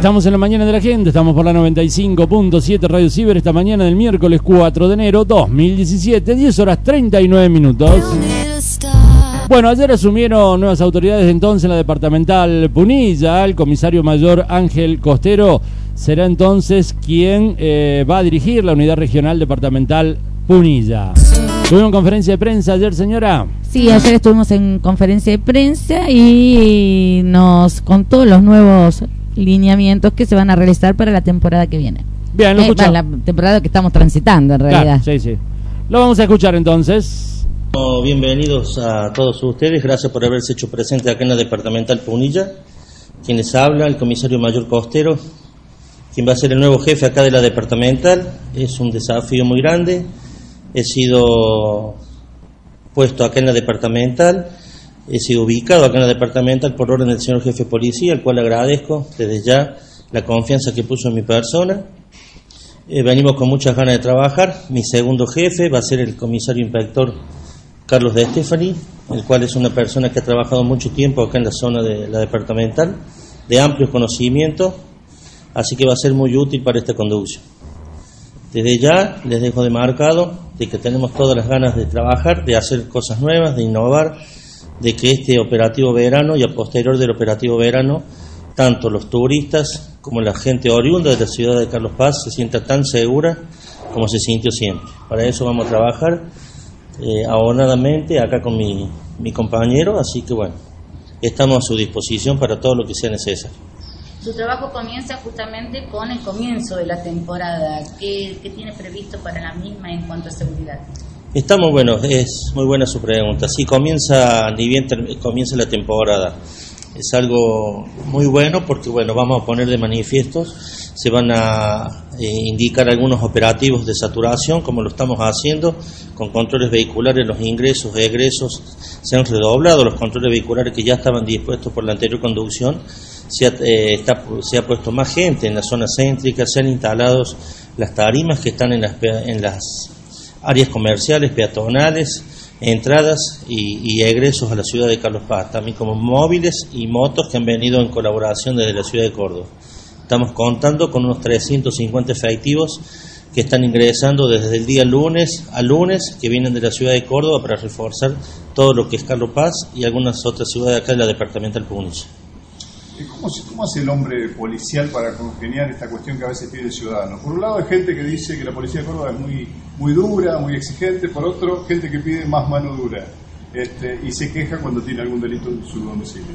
Estamos en la mañana de la gente, estamos por la 95.7 Radio Ciber esta mañana del miércoles 4 de enero 2017, 10 horas 39 minutos. Bueno, ayer asumieron nuevas autoridades entonces en la departamental Punilla, el comisario mayor Ángel Costero será entonces quien eh, va a dirigir la unidad regional departamental Punilla. ¿Tuvieron conferencia de prensa ayer, señora? Sí, ayer estuvimos en conferencia de prensa y nos contó los nuevos lineamientos que se van a realizar para la temporada que viene. Bien, lo Eh, escuchamos. la temporada que estamos transitando en realidad. Claro, sí, sí. Lo vamos a escuchar entonces. Bienvenidos a todos ustedes, gracias por haberse hecho presente acá en la departamental Punilla. Quienes habla, el comisario mayor Costero, quien va a ser el nuevo jefe acá de la departamental. Es un desafío muy grande. He sido puesto acá en la departamental, he sido ubicado acá en la departamental por orden del señor jefe de policía, al cual agradezco desde ya la confianza que puso en mi persona. Eh, venimos con muchas ganas de trabajar. Mi segundo jefe va a ser el comisario inspector Carlos de Estefani, el cual es una persona que ha trabajado mucho tiempo acá en la zona de la departamental, de amplio conocimiento, así que va a ser muy útil para esta conducción. Desde ya les dejo de marcado de que tenemos todas las ganas de trabajar, de hacer cosas nuevas, de innovar, de que este operativo verano y a posterior del operativo verano, tanto los turistas como la gente oriunda de la ciudad de Carlos Paz se sienta tan segura como se sintió siempre. Para eso vamos a trabajar eh, ahonadamente acá con mi, mi compañero, así que bueno, estamos a su disposición para todo lo que sea necesario. Su trabajo comienza justamente con el comienzo de la temporada. ¿Qué, qué tiene previsto para la misma en cuanto a seguridad? Estamos, bueno, es muy buena su pregunta. Sí, comienza, ni bien comienza la temporada. Es algo muy bueno porque, bueno, vamos a poner de manifiestos, se van a eh, indicar algunos operativos de saturación, como lo estamos haciendo, con controles vehiculares, los ingresos, egresos, se han redoblado los controles vehiculares que ya estaban dispuestos por la anterior conducción, se ha, eh, está- se ha puesto más gente en la zona céntrica, se han instalado las tarimas que están en las, en las áreas comerciales, peatonales, entradas y, y egresos a la ciudad de Carlos Paz, también como móviles y motos que han venido en colaboración desde la ciudad de Córdoba. Estamos contando con unos 350 efectivos que están ingresando desde el día lunes a lunes, que vienen de la ciudad de Córdoba para reforzar todo lo que es Carlos Paz y algunas otras ciudades acá de la departamental Punilla. ¿Cómo, ¿Cómo hace el hombre policial para congeniar esta cuestión que a veces pide el ciudadano? Por un lado hay gente que dice que la policía de Córdoba es muy, muy dura, muy exigente, por otro, gente que pide más mano dura este, y se queja cuando tiene algún delito en su domicilio.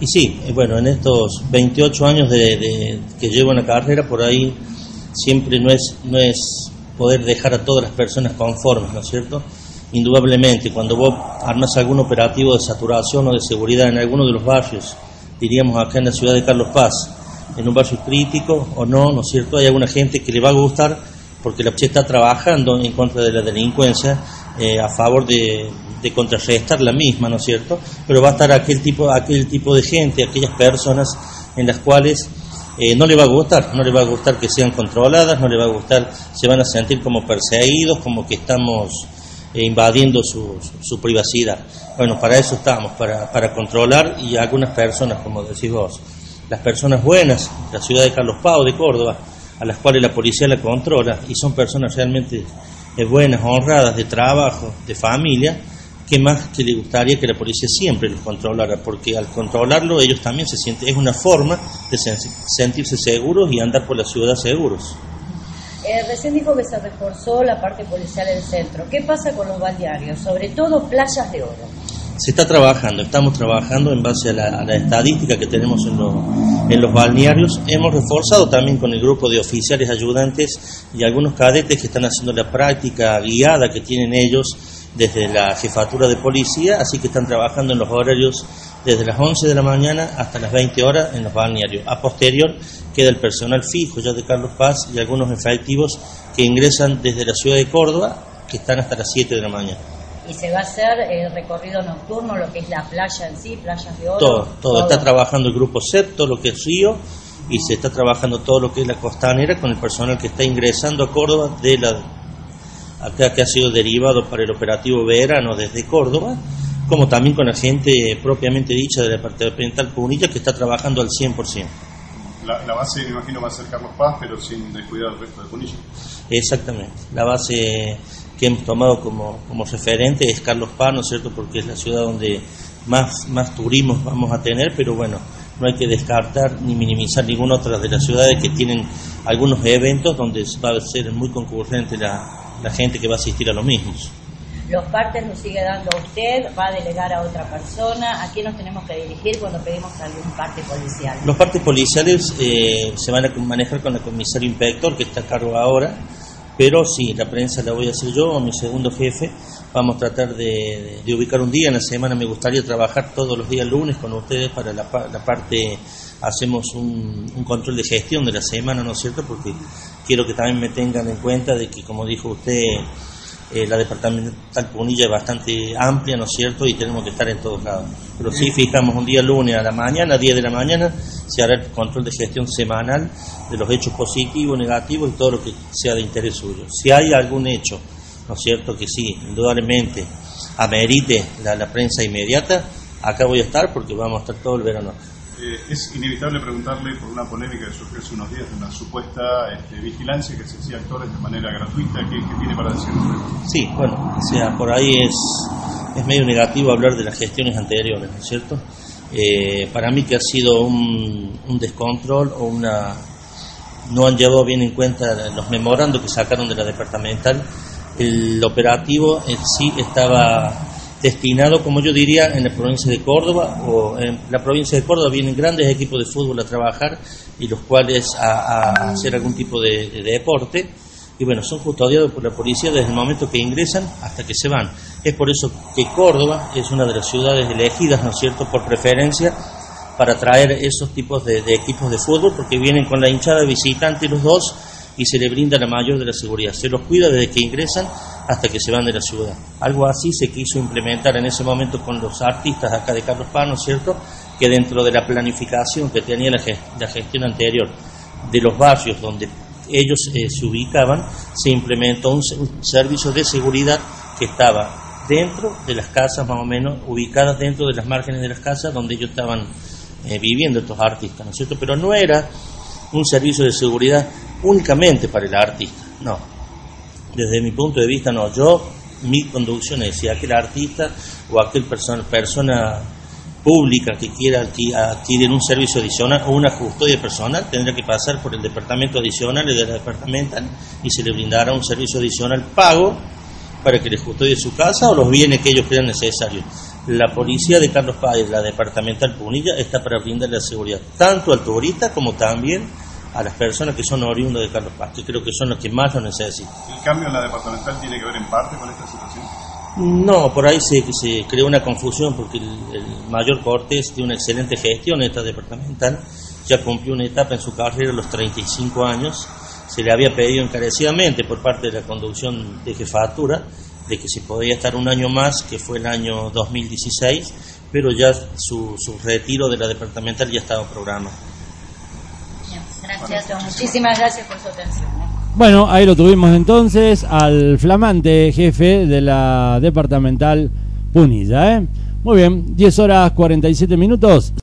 Y sí, eh, bueno, en estos 28 años de, de- que llevo en la carrera, por ahí siempre no es, no es poder dejar a todas las personas conformes, ¿no es cierto? Indudablemente, cuando vos armas algún operativo de saturación o de seguridad en alguno de los barrios, diríamos acá en la ciudad de Carlos Paz, en un barrio crítico o no, ¿no es cierto? Hay alguna gente que le va a gustar porque la policía está trabajando en contra de la delincuencia eh, a favor de, contrarrestar la misma, ¿no es cierto? Pero va a estar aquel tipo, aquel tipo de gente, aquellas personas en las cuales eh, no le va a gustar, no le va a gustar que sean controladas, no le va a gustar, se van a sentir como perseguidos, como que estamos eh, invadiendo su, su- privacidad. Bueno, para eso estamos, para, para controlar y algunas personas, como decís vos, las personas buenas, la ciudad de Carlos Pau, de Córdoba, a las cuales la policía la controla y son personas realmente eh, buenas, honradas, de trabajo, de familia, que más que le gustaría que la policía siempre los controlara, porque al controlarlo ellos también se sienten, es una forma de sen- sentirse seguros y andar por la ciudad seguros. Eh, recién dijo que se reforzó la parte policial del centro. ¿Qué pasa con los balnearios? Sobre todo playas de oro. Se está trabajando, estamos trabajando en base a la, estadística que tenemos en, lo- en los balnearios. Hemos reforzado también con el grupo de oficiales ayudantes y algunos cadetes que están haciendo la práctica guiada que tienen ellos desde la jefatura de policía, así que están trabajando en los horarios desde las 11 de la mañana hasta las 20 horas en los balnearios. A posterior queda el personal fijo ya de Carlos Paz y algunos efectivos que ingresan desde la ciudad de Córdoba, que están hasta las 7 de la mañana. Y se va a hacer el recorrido nocturno, lo que es la playa en sí, playas de oro. Todo, todo. Está trabajando el grupo CEP, todo lo que es Río, y se está trabajando todo lo que es la costanera con el personal que está ingresando a Córdoba de la acá que ha sido derivado para el operativo verano desde Córdoba, como también con la gente propiamente dicha de la departamental Punilla que está trabajando al 100%. La, la, base, me imagino, va a ser Carlos Paz, pero sin descuidar el resto de Punilla. Exactamente. La base que hemos tomado como, como referente es Carlos Paz, ¿no es cierto? Porque es la ciudad donde más, más turismo vamos a tener, pero bueno, no hay que descartar ni minimizar ninguna otra de las ciudades que tienen algunos eventos donde va a ser muy concurrente la, la gente que va a asistir a los mismos. Los partes nos sigue dando usted, va a delegar a otra persona. ¿A quién nos tenemos que dirigir cuando pedimos algún parte policial? Los partes policiales eh, se van a manejar con el comisario inspector que está a cargo ahora, pero sí, la prensa la voy a hacer yo mi segundo jefe. Vamos a tratar de, de, ubicar un día en la semana. Me gustaría trabajar todos los días lunes con ustedes para la, la parte, hacemos un, un, control de gestión de la semana, ¿no es cierto? Porque quiero que también me tengan en cuenta de que, como dijo usted, eh, la departamental Punilla es bastante amplia, ¿no es cierto? Y tenemos que estar en todos lados. Pero sí fijamos un día lunes a la mañana, a 10 de la mañana, se hará el control de gestión semanal de los hechos positivos, negativos y todo lo que sea de interés suyo. Si hay algún hecho, ¿no es cierto? Que sí, indudablemente amerite la, la prensa inmediata, acá voy a estar porque vamos a estar todo el verano. Eh, es inevitable preguntarle por una polémica que surgió hace unos días de una supuesta este, vigilancia que se hacía actores de manera gratuita. ¿Qué, qué tiene para decir? Sí, bueno, o sea, por ahí es, es medio negativo hablar de las gestiones anteriores, ¿no es cierto? Eh, para mí que ha sido un, un descontrol o una... no han llevado bien en cuenta los memorandos que sacaron de la departamental. El operativo en sí estaba destinado, como yo diría, en la provincia de Córdoba o en la provincia de Córdoba vienen grandes equipos de fútbol a trabajar y los cuales a, hacer algún tipo de, de, deporte y bueno, son custodiados por la policía desde el momento que ingresan hasta que se van. Es por eso que Córdoba es una de las ciudades elegidas, ¿no es cierto?, por preferencia para traer esos tipos de, de equipos de fútbol porque vienen con la hinchada visitante los dos y se le brinda la mayor de la seguridad. Se los cuida desde que ingresan hasta que se van de la ciudad. Algo así se quiso implementar en ese momento con los artistas acá de Carlos Paz, ¿no es cierto? Que dentro de la planificación que tenía la, gest la gestión anterior de los barrios donde ellos eh, se ubicaban, se implementó un, un servicio de seguridad que estaba dentro de las casas, más o menos, ubicadas dentro de las márgenes de las casas donde ellos estaban eh, viviendo estos artistas, ¿no es cierto? Pero no era un servicio de seguridad únicamente para el artista, no. Desde mi punto de vista, no. Yo, mi conducción es si aquel artista o aquel persona, persona pública que quiera adquirir un servicio adicional o una custodia personal tendrá que pasar por el departamento adicional y de la departamental y se le brindará un servicio adicional pago para que les custodie su casa o los bienes que ellos crean necesarios. La policía de Carlos Páez, la departamental Punilla, está para brindarle la seguridad tanto al turista como también a las personas que son oriundas de Carlos Paz, que creo que son los que más lo necesitan. ¿El cambio en la departamental tiene que ver en parte con esta situación? No, por ahí se, se creó una confusión porque el, el, mayor Cortés tiene una excelente gestión en esta departamental, ya cumplió una etapa en su carrera a los 35 años, se le había pedido encarecidamente por parte de la conducción de jefatura de que se podía estar un año más, que fue el año 2016, pero ya su, su retiro de la departamental ya estaba programado. Muchísimas gracias por su atención. Bueno, ahí lo tuvimos entonces al flamante jefe de la departamental Punilla. ¿eh? Muy bien, 10 horas 47 minutos.